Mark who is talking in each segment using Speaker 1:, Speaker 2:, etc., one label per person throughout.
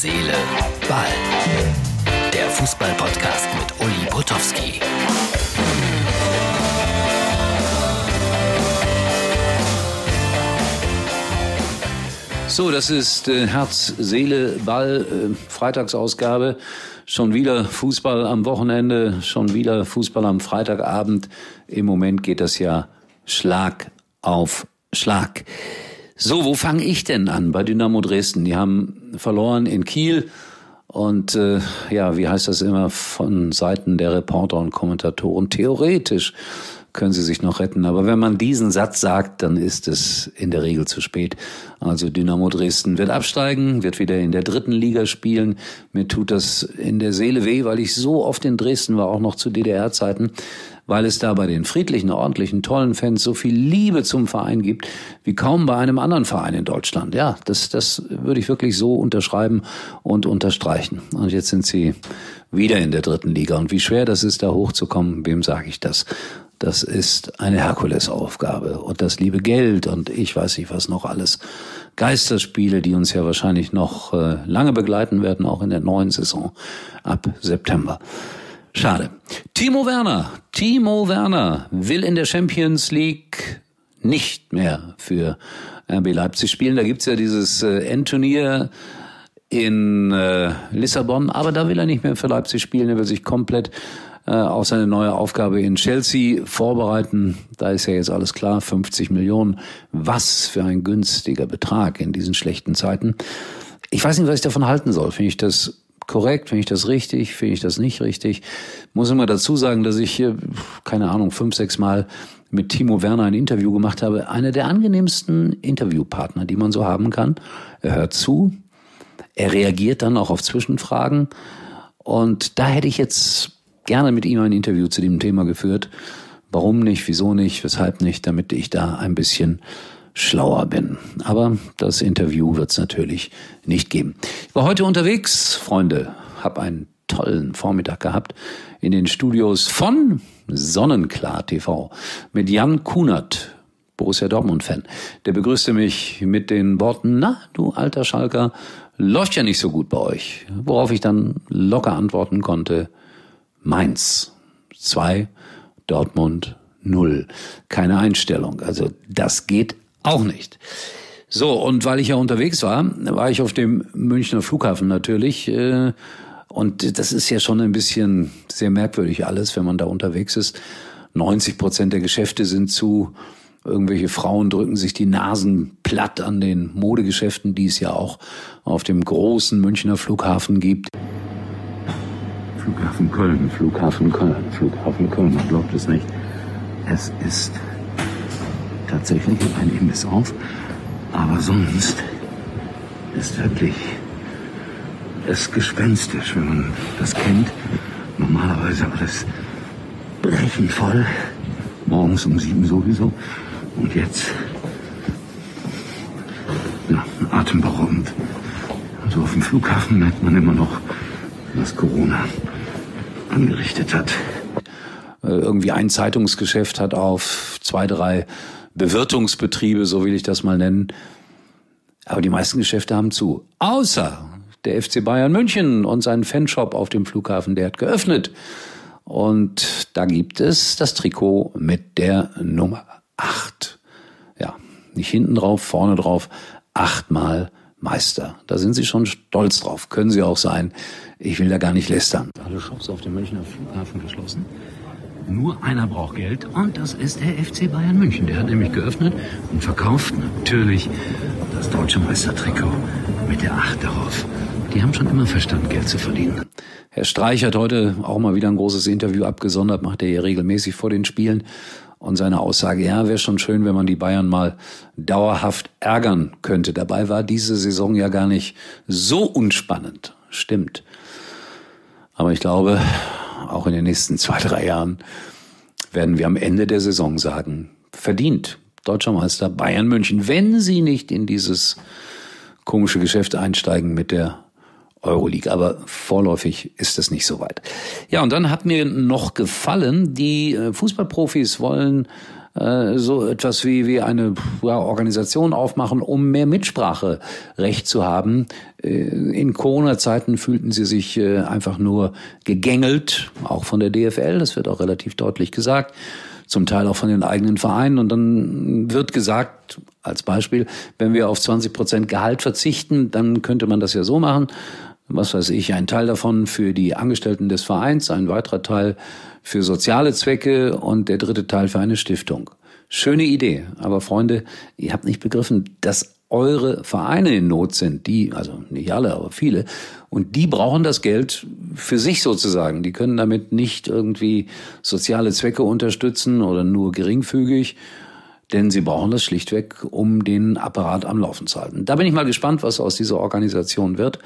Speaker 1: Seele, Ball. Der Fußball-Podcast mit Uli Potowski.
Speaker 2: So, das ist äh, Herz, Seele, Ball, äh, Freitagsausgabe. Schon wieder Fußball am Wochenende, schon wieder Fußball am Freitagabend. Im Moment geht das ja Schlag auf Schlag. So, wo fange ich denn an? Bei Dynamo Dresden. Die haben verloren in Kiel. Und äh, ja, wie heißt das immer von Seiten der Reporter und Kommentatoren? Theoretisch können sie sich noch retten. Aber wenn man diesen Satz sagt, dann ist es in der Regel zu spät. Also Dynamo Dresden wird absteigen, wird wieder in der dritten Liga spielen. Mir tut das in der Seele weh, weil ich so oft in Dresden war, auch noch zu DDR-Zeiten, weil es da bei den friedlichen, ordentlichen, tollen Fans so viel Liebe zum Verein gibt, wie kaum bei einem anderen Verein in Deutschland. Ja, das, das würde ich wirklich so unterschreiben und unterstreichen. Und jetzt sind sie wieder in der dritten Liga. Und wie schwer das ist, da hochzukommen, wem sage ich das? Das ist eine Herkulesaufgabe. Und das liebe Geld und ich weiß nicht was noch alles. Geisterspiele, die uns ja wahrscheinlich noch äh, lange begleiten werden, auch in der neuen Saison ab September. Schade. Timo Werner, Timo Werner will in der Champions League nicht mehr für RB Leipzig spielen. Da gibt's ja dieses äh, Endturnier in äh, Lissabon, aber da will er nicht mehr für Leipzig spielen. Er will sich komplett äh, auf seine neue Aufgabe in Chelsea vorbereiten. Da ist ja jetzt alles klar, 50 Millionen. Was für ein günstiger Betrag in diesen schlechten Zeiten. Ich weiß nicht, was ich davon halten soll. Finde ich das korrekt? Finde ich das richtig? Finde ich das nicht richtig? Muss immer dazu sagen, dass ich hier, keine Ahnung, fünf, sechs Mal mit Timo Werner ein Interview gemacht habe. Einer der angenehmsten Interviewpartner, die man so haben kann. Er hört zu. Er reagiert dann auch auf Zwischenfragen. Und da hätte ich jetzt gerne mit ihm ein Interview zu dem Thema geführt. Warum nicht, wieso nicht, weshalb nicht, damit ich da ein bisschen schlauer bin. Aber das Interview wird es natürlich nicht geben. Ich war heute unterwegs, Freunde, habe einen tollen Vormittag gehabt in den Studios von Sonnenklar TV mit Jan Kunert, Borussia Dortmund-Fan. Der begrüßte mich mit den Worten, na, du alter Schalker, läuft ja nicht so gut bei euch. Worauf ich dann locker antworten konnte, Mainz 2, Dortmund 0. Keine Einstellung. Also das geht auch nicht. So, und weil ich ja unterwegs war, war ich auf dem Münchner Flughafen natürlich. Äh, und das ist ja schon ein bisschen sehr merkwürdig alles, wenn man da unterwegs ist. 90 Prozent der Geschäfte sind zu. Irgendwelche Frauen drücken sich die Nasen platt an den Modegeschäften, die es ja auch auf dem großen Münchner Flughafen gibt. Flughafen Köln, Flughafen Köln, Flughafen Köln, man glaubt es nicht. Es ist tatsächlich ein Imbiss auf, aber sonst ist wirklich es gespenstisch, wenn man das kennt. Normalerweise alles brechend voll, morgens um sieben sowieso und jetzt ja, atemberaubend. Also auf dem Flughafen merkt man immer noch, dass Corona angerichtet hat. Äh, irgendwie ein Zeitungsgeschäft hat auf zwei, drei Bewirtungsbetriebe, so will ich das mal nennen. Aber die meisten Geschäfte haben zu. Außer der FC Bayern München und sein Fanshop auf dem Flughafen, der hat geöffnet. Und da gibt es das Trikot mit der Nummer 8. Ja, nicht hinten drauf, vorne drauf, achtmal Meister. Da sind sie schon stolz drauf. Können sie auch sein. Ich will da gar nicht lästern. Alle Shops auf dem Münchner Flughafen geschlossen. Nur einer braucht Geld und das ist der FC Bayern München. Der hat nämlich geöffnet und verkauft natürlich das deutsche Meistertrikot mit der Acht darauf. Die haben schon immer Verstand, Geld zu verdienen. Herr Streich hat heute auch mal wieder ein großes Interview abgesondert, macht er hier regelmäßig vor den Spielen. Und seine Aussage, ja, wäre schon schön, wenn man die Bayern mal dauerhaft ärgern könnte. Dabei war diese Saison ja gar nicht so unspannend. Stimmt. Aber ich glaube, auch in den nächsten zwei, drei Jahren werden wir am Ende der Saison sagen, verdient deutscher Meister Bayern München, wenn sie nicht in dieses komische Geschäft einsteigen mit der Euroleague. Aber vorläufig ist es nicht so weit. Ja, und dann hat mir noch gefallen, die äh, Fußballprofis wollen äh, so etwas wie, wie eine ja, Organisation aufmachen, um mehr Mitspracherecht zu haben. Äh, in Corona-Zeiten fühlten sie sich einfach nur gegängelt, auch von der DFL, das wird auch relativ deutlich gesagt zum Teil auch von den eigenen Vereinen. Und dann wird gesagt, als Beispiel, wenn wir auf 20 Prozent Gehalt verzichten, dann könnte man das ja so machen. Was weiß ich, ein Teil davon für die Angestellten des Vereins, ein weiterer Teil für soziale Zwecke und der dritte Teil für eine Stiftung. Schöne Idee, aber Freunde, ihr habt nicht begriffen, dass eure Vereine in Not sind, die, also nicht alle, aber viele, und die brauchen das Geld für sich sozusagen. Die können damit nicht irgendwie soziale Zwecke unterstützen oder nur geringfügig, denn sie brauchen das schlichtweg, um den Apparat am Laufen zu halten. Da bin ich mal gespannt, was aus dieser Organisation wird.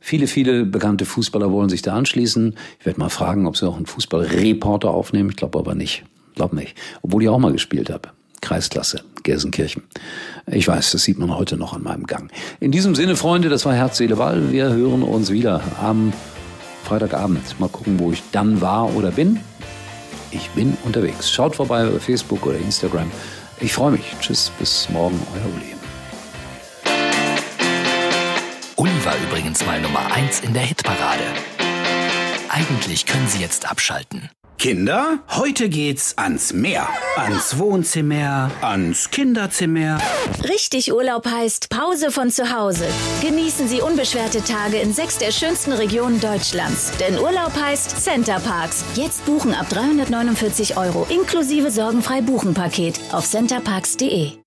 Speaker 2: Viele, viele bekannte Fußballer wollen sich da anschließen. Ich werde mal fragen, ob sie auch einen Fußballreporter aufnehmen. Ich glaube aber nicht. Glaub nicht. Obwohl ich auch mal gespielt habe. Kreisklasse, Gelsenkirchen. Ich weiß, das sieht man heute noch an meinem Gang. In diesem Sinne, Freunde, das war Herz, Seele, Ball. Wir hören uns wieder am Freitagabend. Mal gucken, wo ich dann war oder bin. Ich bin unterwegs. Schaut vorbei bei Facebook oder Instagram. Ich freue mich. Tschüss, bis morgen, euer
Speaker 1: Uli. War übrigens mal Nummer 1 in der Hitparade. Eigentlich können Sie jetzt abschalten.
Speaker 3: Kinder, heute geht's ans Meer. Ans Wohnzimmer, ans Kinderzimmer.
Speaker 4: Richtig Urlaub heißt Pause von zu Hause. Genießen Sie unbeschwerte Tage in sechs der schönsten Regionen Deutschlands. Denn Urlaub heißt Center Parks. Jetzt buchen ab 349 Euro inklusive sorgenfrei Buchen Paket auf centerparks.de.